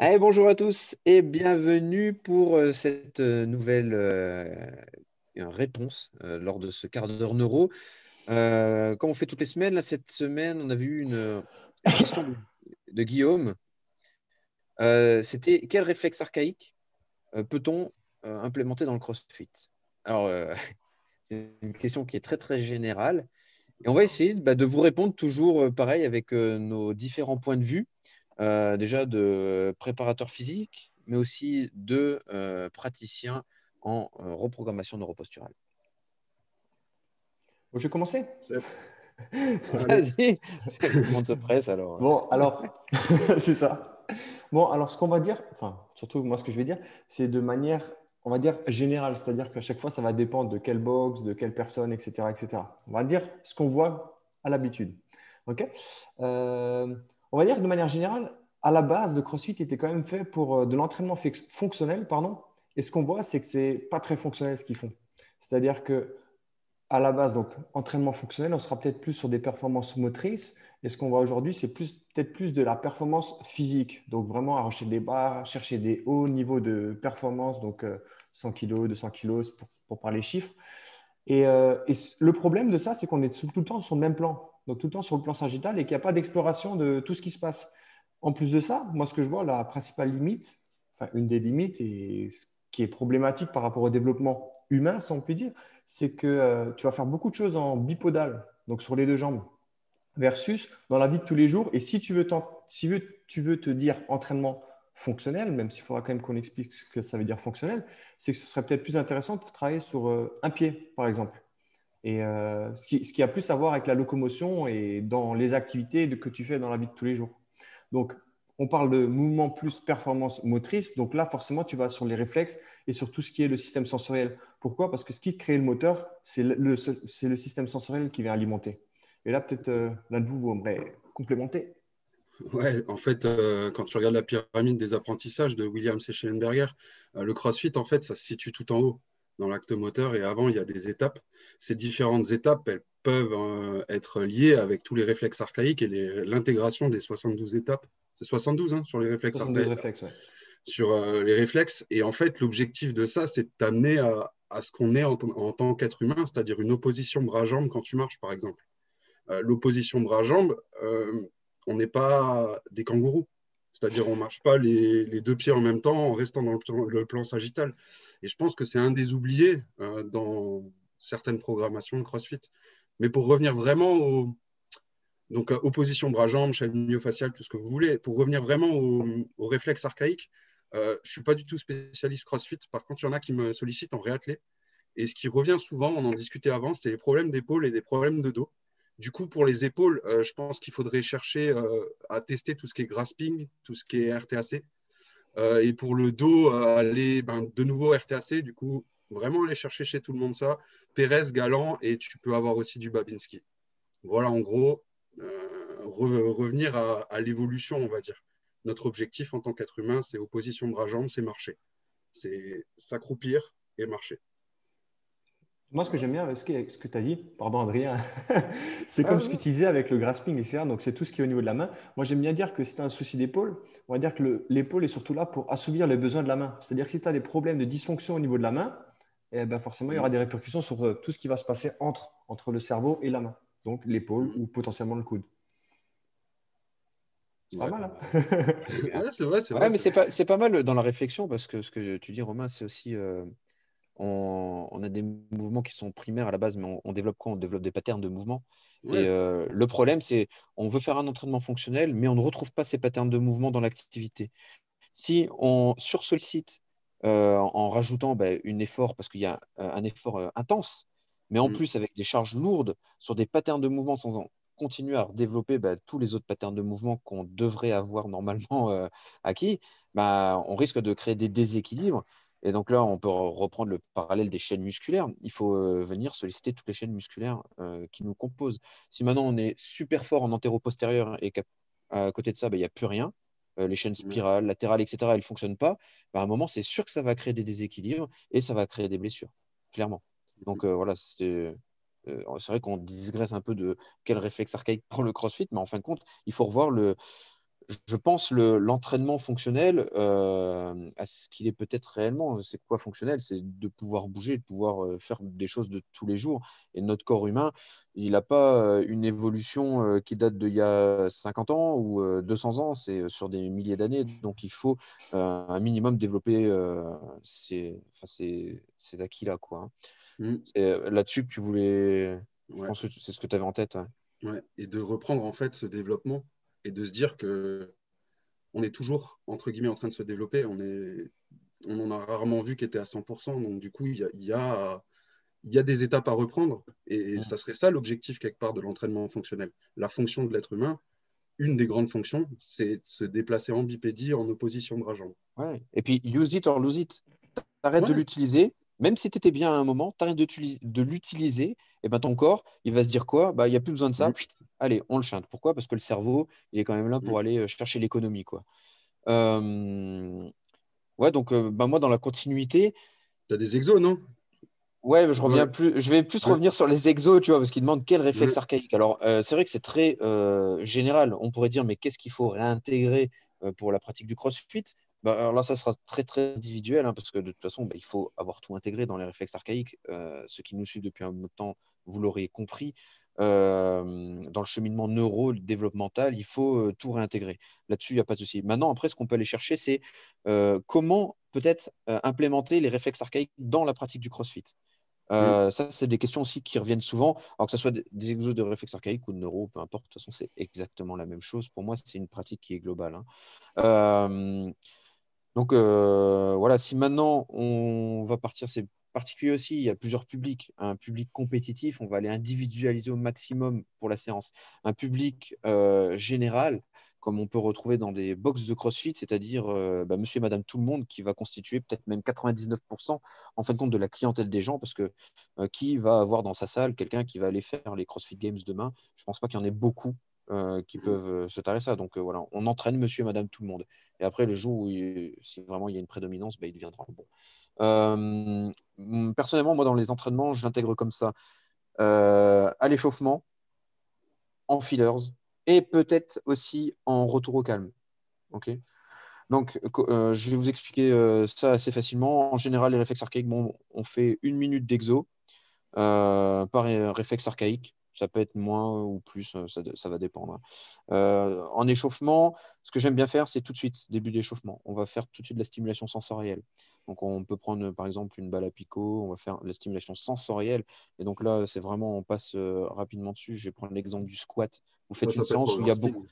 Bonjour à tous et bienvenue pour euh, cette euh, nouvelle euh, réponse lors de ce quart d'heure neuro. comme on fait toutes les semaines, là, cette semaine, on a vu une, question de, Guillaume. C'était quel réflexe archaïque peut-on implémenter dans le CrossFit? Alors, c'est une question qui est très très générale. On va essayer bah, de vous répondre toujours pareil avec nos différents points de vue. Euh, déjà de préparateurs physiques, mais aussi de euh, praticiens en euh, reprogrammation neuroposturale. je vais commencer Vas-y, le monde se presse alors. Bon, alors, c'est ça. Bon, alors ce qu'on va dire, enfin, surtout moi ce que je vais dire, c'est de manière, on va dire, générale, c'est-à-dire qu'à chaque fois, ça va dépendre de quelle box, de quelle personne, etc. etc. On va dire ce qu'on voit à l'habitude. OK? On va dire que de manière générale, à la base, le CrossFit était quand même fait pour euh, de l'entraînement fonctionnel, pardon. Et ce qu'on voit, c'est que c'est pas très fonctionnel ce qu'ils font. C'est-à-dire que à la base, donc entraînement fonctionnel, on sera peut-être plus sur des performances motrices. Et ce qu'on voit aujourd'hui, c'est peut-être plus de la performance physique. Donc vraiment arracher des barres, chercher des hauts niveaux de performance, donc 100 kg, 200 kg pour, pour parler chiffres. Et, euh, et, le problème de ça, c'est qu'on est tout le temps sur le même plan, donc tout le temps sur le plan sagittal et qu'il n'y a pas d'exploration de tout ce qui se passe. En plus de ça, moi, ce que je vois, la principale limite, enfin, une des limites, et ce qui est problématique par rapport au développement humain, si on peut dire, c'est que euh, tu vas faire beaucoup de choses en bipodal, donc sur les deux jambes, versus dans la vie de tous les jours. Et si tu veux, si tu veux te dire entraînement fonctionnel, même s'il faudra quand même qu'on explique ce que ça veut dire fonctionnel, c'est que ce serait peut-être plus intéressant de travailler sur euh, un pied, par exemple. Et euh, ce, qui, ce, qui, a plus à voir avec la locomotion et dans les activités que tu fais dans la vie de tous les jours. Donc, on parle de mouvement plus performance motrice. Donc là, forcément, tu vas sur les réflexes et sur tout ce qui est le système sensoriel. Pourquoi? Parce que ce qui crée le moteur, c'est le, système sensoriel qui vient alimenter. Et là, peut-être euh, l'un de vous, aimerait complémenter. Ouais, en fait, euh, quand tu regardes la pyramide des apprentissages de William C. Schellenberger, euh, le CrossFit, en fait, ça se situe tout en haut dans l'acte moteur. Et avant, il y a des étapes. Ces différentes étapes, elles peuvent euh, être liées avec tous les réflexes archaïques et l'intégration des 72 étapes. C'est 72 hein, sur les réflexes 72 archaïques. Réflexes, Sur euh, les réflexes. Et en fait, l'objectif de ça, c'est d'amener à, à, ce qu'on est en, tant qu'être humain, c'est-à-dire une opposition bras-jambe quand tu marches, par exemple. Euh, l'opposition bras-jambe, on n'est pas des kangourous. C'est-à-dire, on ne marche pas les, deux pieds en même temps en restant dans le plan, sagittal. Et je pense que c'est un des oubliés dans certaines programmations de CrossFit. Mais pour revenir vraiment au, donc, euh, opposition bras-jambes, chaîne myofaciale, tout ce que vous voulez, pour revenir vraiment au, au réflexe archaïque, euh, je ne suis pas du tout spécialiste CrossFit. Par contre, il y en a qui me sollicitent en réathlé. Et ce qui revient souvent, on en discutait avant, c'est les problèmes d'épaule et des problèmes de dos. Du coup, pour les épaules, euh, je pense qu'il faudrait chercher à tester tout ce qui est grasping, tout ce qui est RTAC. et pour le dos, aller ben, de nouveau RTAC. Du coup, vraiment aller chercher chez tout le monde ça. Pérez, Galant, et tu peux avoir aussi du Babinski. Voilà, en gros, euh, revenir à, l'évolution, on va dire. Notre objectif en tant qu'être humain, c'est opposition bras-jambes, c'est marcher. C'est s'accroupir et marcher. Moi, ce que j'aime bien avec ce que, tu as dit, pardon Adrien, c'est comme ah ce que tu disais avec le grasping, etc. Donc, c'est tout ce qui est au niveau de la main. Moi, j'aime bien dire que si tu as un souci d'épaule, on va dire que l'épaule est surtout là pour assouvir les besoins de la main. C'est-à-dire que si tu as des problèmes de dysfonction au niveau de la main, et ben forcément, il y aura des répercussions sur euh, tout ce qui va se passer entre, entre le cerveau et la main, donc l'épaule ou potentiellement le coude. C'est pas mal. Hein c'est vrai, c'est vrai. mais c'est pas, pas, mal dans la réflexion parce que ce que tu dis, Romain, c'est aussi. Euh, on, a des mouvements qui sont primaires à la base, mais on, développe quoi? On développe des patterns de mouvement. Et euh, le problème, c'est on veut faire un entraînement fonctionnel, mais on ne retrouve pas ces patterns de mouvement dans l'activité. Si on sursollicite euh, en rajoutant bah, un effort, parce qu'il y a euh, un effort euh, intense, mais en mm. plus avec des charges lourdes sur des patterns de mouvement sans en continuer à développer bah, tous les autres patterns de mouvement qu'on devrait avoir normalement acquis, bah, on risque de créer des déséquilibres. Et donc là, on peut reprendre le parallèle des chaînes musculaires. Il faut venir solliciter toutes les chaînes musculaires qui nous composent. Si maintenant on est super fort en antéro-postérieur et qu'à côté de ça, il n'y a plus rien, euh, les chaînes spirales, latérales, etc., elles ne fonctionnent pas, bah, à un moment, c'est sûr que ça va créer des déséquilibres et ça va créer des blessures, clairement. Donc euh, voilà, euh, c'est vrai qu'on digresse un peu de quel réflexe archaïque pour le crossfit, mais en fin de compte, il faut revoir le. Je pense l'entraînement fonctionnel euh, à ce qu'il est peut-être réellement. C'est quoi fonctionnel? C'est de pouvoir bouger, de pouvoir euh, faire des choses de tous les jours. Et notre corps humain, il n'a pas euh, une évolution qui date d'il y a 50 ans ou 200 ans, c'est sur des milliers d'années. Donc il faut un minimum développer ces, ces, acquis-là. Hein. Mm. Là-dessus que tu voulais. Je pense que c'est ce que tu avais en tête. Ouais. Et de reprendre en fait ce développement et de se dire que on est toujours entre guillemets en train de se développer. On est, on en a rarement vu qui était à 100%. Donc du coup, il y a, y, a, y a, des étapes à reprendre et ça serait ça l'objectif quelque part de l'entraînement fonctionnel. La fonction de l'être humain, une des grandes fonctions, c'est de se déplacer en bipédie en opposition de jambe. Ouais. Et puis use it or lose it. Arrête de l'utiliser même si tu étais bien à un moment, tu arrêtes de, l'utiliser, et ben ton corps, il va se dire quoi? Bah, Il n'y a plus besoin de ça, allez, on le chante. Pourquoi? Parce que le cerveau, il est quand même là pour aller euh, chercher l'économie. quoi. Euh, ouais, donc euh, bah, moi, dans la continuité. Tu as des exos, non? Ouais, je reviens plus. Je vais plus revenir sur les exos, tu vois, parce qu'ils demandent quel réflexe archaïque. Alors, c'est vrai que c'est très général. On pourrait dire, mais qu'est-ce qu'il faut réintégrer pour la pratique du CrossFit? Bah, alors là, ça sera très très individuel, hein, parce que de toute façon, bah, il faut avoir tout intégré dans les réflexes archaïques. Euh, ceux qui nous suivent depuis un bout de temps, vous l'aurez compris, euh, dans le cheminement neuro-développemental, il faut euh, tout réintégrer. Là-dessus, il n'y a pas de souci. Maintenant, après, ce qu'on peut aller chercher, c'est comment peut-être implémenter les réflexes archaïques dans la pratique du CrossFit. Ça, c'est des questions aussi qui reviennent souvent. Alors que ce soit des exos de réflexes archaïques ou de neuro, peu importe, de toute façon, c'est exactement la même chose. Pour moi, c'est une pratique qui est globale. Hein. Donc euh, voilà, si maintenant on va partir, c'est particulier aussi, il y a plusieurs publics. Un public compétitif, on va aller individualiser au maximum pour la séance. Un public euh, général, comme on peut retrouver dans des box de CrossFit, c'est-à-dire euh, bah, monsieur et madame tout le monde qui va constituer peut-être même 99% en fin de compte de la clientèle des gens, parce que qui va avoir dans sa salle quelqu'un qui va aller faire les CrossFit Games demain? Je ne pense pas qu'il y en ait beaucoup euh, qui peuvent euh, se tarer ça. Donc euh, voilà, on entraîne monsieur et madame tout le monde. Et après, le jour où si vraiment il y a une prédominance, bah, il deviendra bon. personnellement, moi, dans les entraînements, je l'intègre comme ça. à l'échauffement, en fillers, et peut-être aussi en retour au calme. Donc, je vais vous expliquer ça assez facilement. En général, les réflexes archaïques, bon, on fait une minute d'exo par réflexe archaïque. Ça peut être moins ou plus, euh, ça, va dépendre. Hein. Euh, en échauffement, ce que j'aime bien faire, c'est tout de suite, début d'échauffement. On va faire tout de suite de la stimulation sensorielle. Donc, on peut prendre par exemple une balle à picot, on va faire la stimulation sensorielle. Et donc là, c'est vraiment, on passe euh, rapidement dessus. Je vais prendre l'exemple du squat. Vous faites une séance où il y a beaucoup.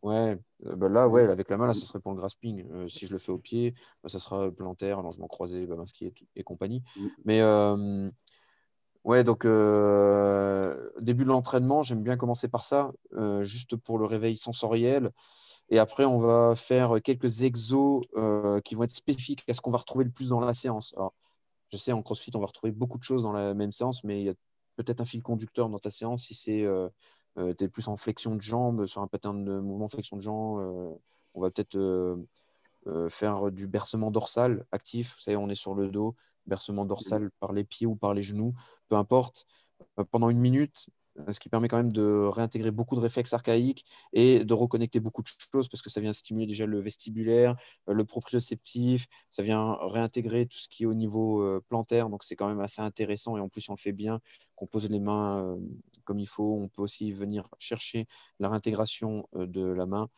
Ouais, bah là, ouais, avec la main, là, ça serait pour le grasping. si je le fais au pied, bah, ça sera plantaire, allongement croisé, Babinski et, et compagnie. Mmh. Mais Ouais, donc euh, début de l'entraînement, j'aime bien commencer par ça, euh, juste pour le réveil sensoriel. Et après, on va faire quelques exos euh, qui vont être spécifiques à ce qu'on va retrouver le plus dans la séance. Alors, je sais, en CrossFit, on va retrouver beaucoup de choses dans la même séance, mais il y a peut-être un fil conducteur dans ta séance si c'est tu es plus en flexion de jambes, sur un pattern de mouvement flexion de jambes. on va peut-être faire du bercement dorsal actif. Vous savez, on est sur le dos bercement dorsal par les pieds ou par les genoux, peu importe, euh, pendant une minute, euh, ce qui permet quand même de réintégrer beaucoup de réflexes archaïques et de reconnecter beaucoup de choses parce que ça vient stimuler déjà le vestibulaire, euh, le proprioceptif, ça vient réintégrer tout ce qui est au niveau plantaire, donc c'est quand même assez intéressant et en plus on le fait bien, qu'on pose les mains comme il faut, on peut aussi venir chercher la réintégration de la main.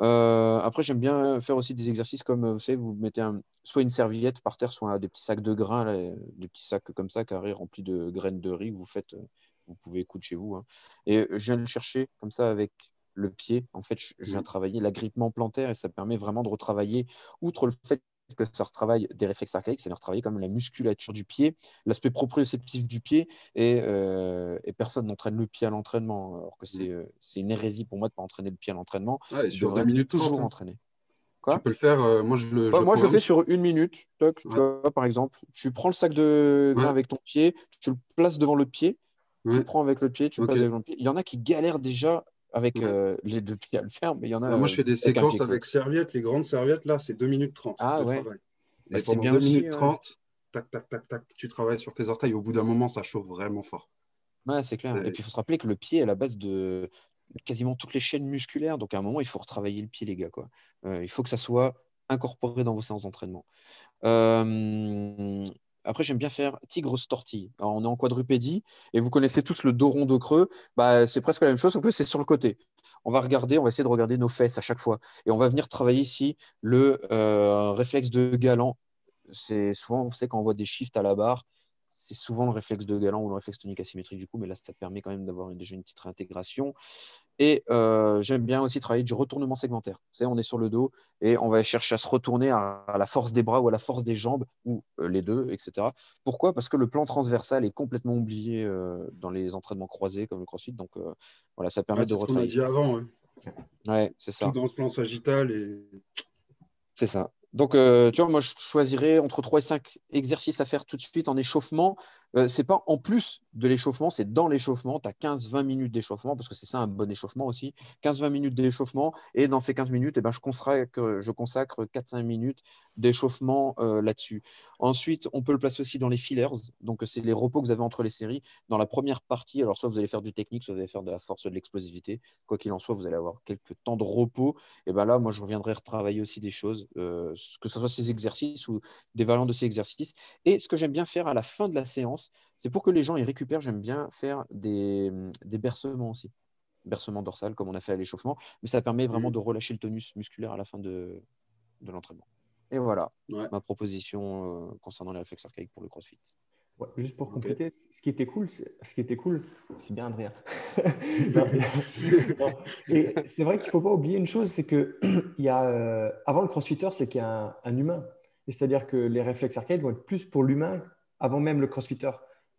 Euh, après, j'aime bien faire aussi des exercices comme, vous savez, vous mettez soit une serviette par terre, soit des petits sacs de grains, des petits sacs comme ça, carrés, remplis de graines de riz vous faites, euh, vous pouvez coudre chez vous. Hein. Et je viens le chercher comme ça avec le pied. En fait, je viens mmh. travailler l'agrippement plantaire et ça permet vraiment de retravailler, outre le fait que ça retravaille des réflexes archaïques, retravailler comme la musculature du pied, l'aspect proprioceptif du pied, et, euh, et personne n'entraîne le pied à l'entraînement, alors que c'est euh, une hérésie pour moi de ne pas entraîner le pied à l'entraînement. Ouais, sur deux minutes toujours hein. entraîner. Quoi? Tu peux le faire, euh, moi je le. moi je le fais sur une minute, tu vois, par exemple. Tu prends le sac de grain avec ton pied, tu le places devant le pied, tu le prends avec le pied, tu le places devant le pied. Il y en a qui galèrent déjà avec euh, les deux pieds à le faire, mais il y en a. moi, je fais des séquences avec serviettes, les grandes serviettes, là, c'est 2 minutes 30 ah, ouais. c'est bien 2 minutes 30, tac, tac, tac, tac, tu travailles sur tes orteils. Au bout d'un moment, ça chauffe vraiment fort. Ouais, c'est clair. Et puis, il faut se rappeler que le pied est la base de, quasiment toutes les chaînes musculaires. Donc à un moment, il faut retravailler le pied, les gars. Quoi. il faut que ça soit incorporé dans vos séances d'entraînement. Après, j'aime bien faire tigre tortille. on est en quadrupédie et vous connaissez tous le dos rond creux. Bah, c'est presque la même chose, sauf que c'est sur le côté. On va regarder, on va essayer de regarder nos fesses à chaque fois. Et on va venir travailler ici le réflexe de galant. C'est souvent, vous savez, quand on voit des shifts à la barre, c'est souvent le réflexe de galant ou le réflexe tonique asymétrique du coup, mais là, ça permet quand même d'avoir déjà une petite réintégration. Et euh, j'aime bien aussi travailler du retournement segmentaire. Vous savez, on est sur le dos et on va chercher à se retourner à, la force des bras ou à la force des jambes, ou euh, les deux, etc. Pourquoi? Parce que le plan transversal est complètement oublié euh, dans les entraînements croisés comme le crossfit. Donc voilà, ça permet de retravailler. C'est ce qu'on a dit avant. Ouais, c'est ça. Tout dans ce plan sagittal et. C'est ça. Donc, euh, tu vois, moi, je choisirais entre 3 et 5 exercices à faire tout de suite en échauffement. Euh, c'est pas en plus de l'échauffement, c'est dans l'échauffement. Tu as 15-20 minutes d'échauffement, parce que c'est ça un bon échauffement aussi. 15-20 minutes d'échauffement. Et dans ces 15 minutes, eh ben, je consacre, je consacre 4-5 minutes d'échauffement euh, là-dessus. Ensuite, on peut le placer aussi dans les fillers. Donc, c'est les repos que vous avez entre les séries. Dans la première partie, alors soit vous allez faire du technique, soit vous allez faire de la force, de l'explosivité. Quoi qu'il en soit, vous allez avoir quelques temps de repos. Et ben là, moi, je reviendrai retravailler aussi des choses, euh, que ce soit ces exercices ou des variantes de ces exercices. Et ce que j'aime bien faire à la fin de la séance, c'est pour que les gens y récupèrent. J'aime bien faire des, des bercements aussi. Bercement dorsal, comme on a fait à l'échauffement. Mais ça permet vraiment mmh. de relâcher le tonus musculaire à la fin de, de l'entraînement. Et voilà ma proposition euh, concernant les réflexes archaïques pour le crossfit. juste pour compléter, ce qui était cool, ce qui était cool, c'est bien Adrien. et c'est vrai qu'il ne faut pas oublier une chose, c'est que il y a, euh, avant le crossfitter, c'est qu'il y a un, humain. Et c'est-à-dire que les réflexes archaïques vont être plus pour l'humain avant même le crossfitter.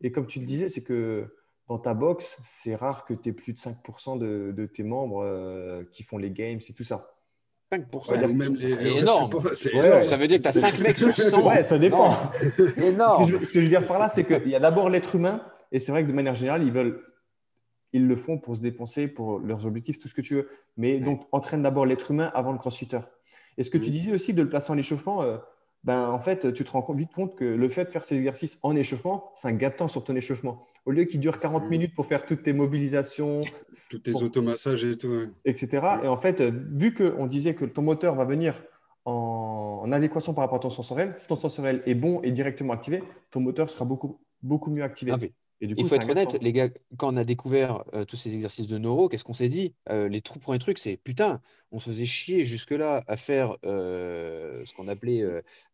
Et comme tu le disais, c'est que dans ta box, c'est rare que tu aies plus de 5% de, tes membres euh, qui font les games et tout ça. 5%. c'est énorme. Ça veut dire que tu as 5 mecs sur 100. Ouais, ça dépend. énorme. Ce que, je, ce que, je, veux dire par là, c'est qu'il y a d'abord l'être humain, et c'est vrai que de manière générale, ils veulent. Ils le font pour se dépenser, pour leurs objectifs, tout ce que tu veux. Mais donc, entraîne d'abord l'être humain avant le crossfitter. Et ce que tu disais aussi de le placer en échauffement, euh, ben, en fait, tu te rends vite compte que le fait de faire ces exercices en échauffement, c'est un gâteau sur ton échauffement. Au lieu qu'il dure 40 mmh. minutes pour faire toutes tes mobilisations, tous tes automassages et tout, etc. Et en fait, vu qu'on disait que ton moteur va venir en, adéquation par rapport à ton sensoriel, si ton sensoriel est bon et directement activé, ton moteur sera beaucoup, beaucoup mieux activé. Ah, il faut être honnête, les gars, quand on a découvert euh, tous ces exercices de neuro, qu'est-ce qu'on s'est dit euh, Les trous pour un truc, c'est putain, on se faisait chier jusque-là à faire euh, ce qu'on appelait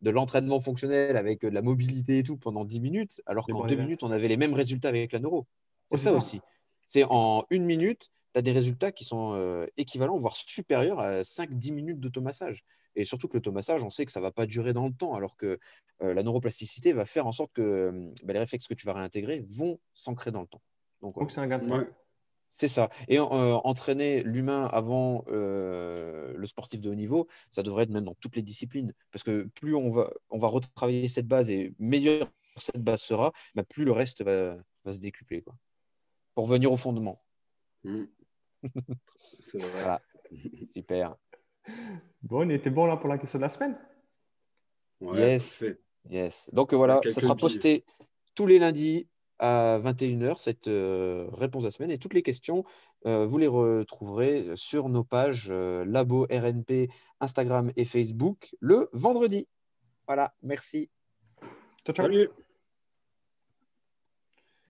de l'entraînement fonctionnel avec de la mobilité et tout pendant 10 minutes, alors qu'en 2 minutes, on avait les mêmes résultats avec la neuro. C'est ça, aussi. C'est en une minute, tu as des résultats qui sont équivalents, voire supérieurs à 5-10 minutes d'automassage. Et surtout que l'automassage, on sait que ça ne va pas durer dans le temps, alors que euh, la neuroplasticité va faire en sorte que euh, bah, les réflexes que tu vas réintégrer vont s'ancrer dans le temps. Donc, c'est un gain de temps. C'est ça. Et euh, entraîner l'humain avant le sportif de haut niveau, ça devrait être même dans toutes les disciplines. Parce que plus on va, on va retravailler cette base et meilleure cette base sera, bah, plus le reste va, se décupler. Quoi. Pour venir au fondement. Mmh. C'est vrai. Voilà. Super. Bon, on était bon là pour la question de la semaine. yes. yes. Donc voilà, ça sera posté tous les lundis à 21h, cette euh, réponse à la semaine. Et toutes les questions, euh, vous les retrouverez sur nos pages euh, Labo RNP, Instagram et Facebook le vendredi. Voilà, merci. Ciao, ciao. Salut.